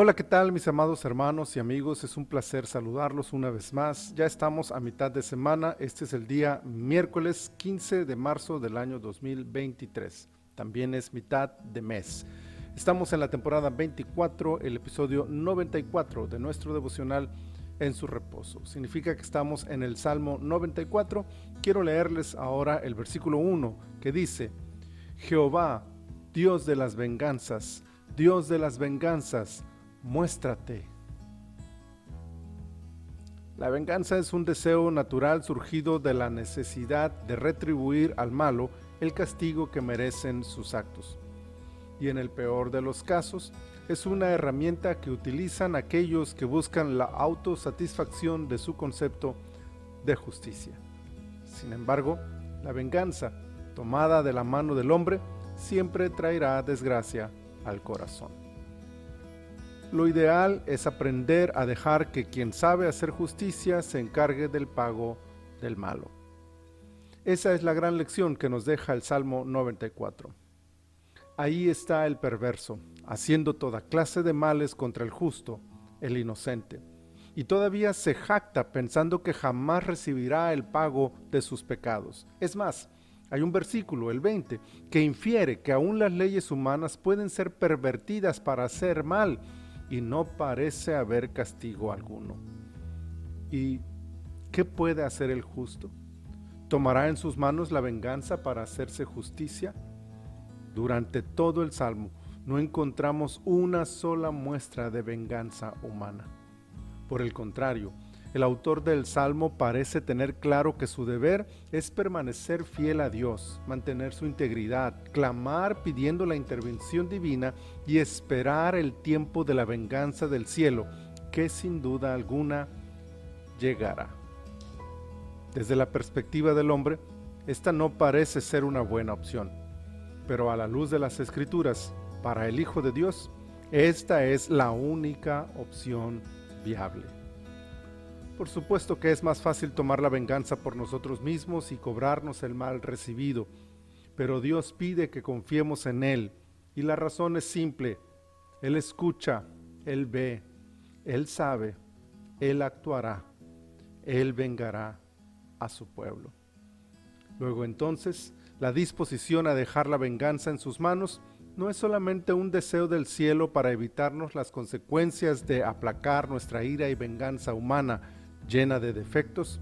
Hola, ¿qué tal mis amados hermanos y amigos? Es un placer saludarlos una vez más. Ya estamos a mitad de semana. Este es el día miércoles 15 de marzo del año 2023. También es mitad de mes. Estamos en la temporada 24, el episodio 94 de nuestro devocional en su reposo. Significa que estamos en el Salmo 94. Quiero leerles ahora el versículo 1 que dice, Jehová, Dios de las venganzas, Dios de las venganzas, muéstrate. La venganza es un deseo natural surgido de la necesidad de retribuir al malo el castigo que merecen sus actos. Y en el peor de los casos, es una herramienta que utilizan aquellos que buscan la autosatisfacción de su concepto de justicia. Sin embargo, la venganza, tomada de la mano del hombre, siempre traerá desgracia al corazón. Lo ideal es aprender a dejar que quien sabe hacer justicia se encargue del pago del malo. Esa es la gran lección que nos deja el Salmo 94. Ahí está el perverso, haciendo toda clase de males contra el justo, el inocente, y todavía se jacta pensando que jamás recibirá el pago de sus pecados. Es más, hay un versículo, el 20, que infiere que aún las leyes humanas pueden ser pervertidas para hacer mal y no parece haber castigo alguno. ¿Y qué puede hacer el justo? ¿Tomará en sus manos la venganza para hacerse justicia? Durante todo el Salmo no encontramos una sola muestra de venganza humana. Por el contrario, el autor del Salmo parece tener claro que su deber es permanecer fiel a Dios, mantener su integridad, clamar pidiendo la intervención divina y esperar el tiempo de la venganza del cielo, que sin duda alguna llegará. Desde la perspectiva del hombre, esta no parece ser una buena opción, pero a la luz de las escrituras, para el Hijo de Dios, esta es la única opción viable. Por supuesto que es más fácil tomar la venganza por nosotros mismos y cobrarnos el mal recibido, pero Dios pide que confiemos en Él y la razón es simple. Él escucha, Él ve, Él sabe, Él actuará, Él vengará a su pueblo. Luego entonces, la disposición a dejar la venganza en sus manos no es solamente un deseo del cielo para evitarnos las consecuencias de aplacar nuestra ira y venganza humana, llena de defectos,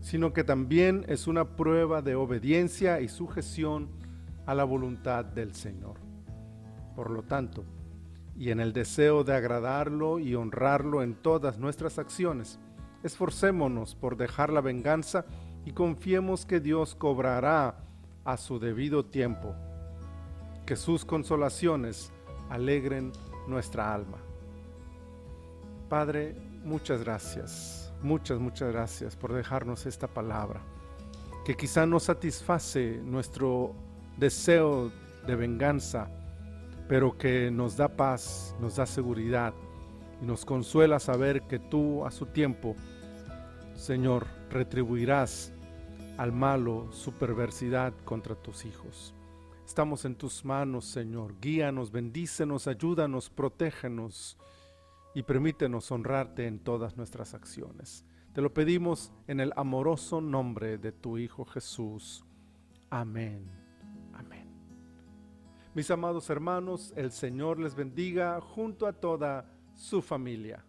sino que también es una prueba de obediencia y sujeción a la voluntad del Señor. Por lo tanto, y en el deseo de agradarlo y honrarlo en todas nuestras acciones, esforcémonos por dejar la venganza y confiemos que Dios cobrará a su debido tiempo, que sus consolaciones alegren nuestra alma. Padre, muchas gracias Muchas, muchas gracias por dejarnos esta palabra, que quizá no satisface nuestro deseo de venganza, pero que nos da paz, nos da seguridad y nos consuela saber que tú a su tiempo, Señor, retribuirás al malo su perversidad contra tus hijos. Estamos en tus manos, Señor. Guíanos, bendícenos, ayúdanos, protégenos y permítenos honrarte en todas nuestras acciones. Te lo pedimos en el amoroso nombre de tu Hijo Jesús. Amén. Amén. Mis amados hermanos, el Señor les bendiga junto a toda su familia.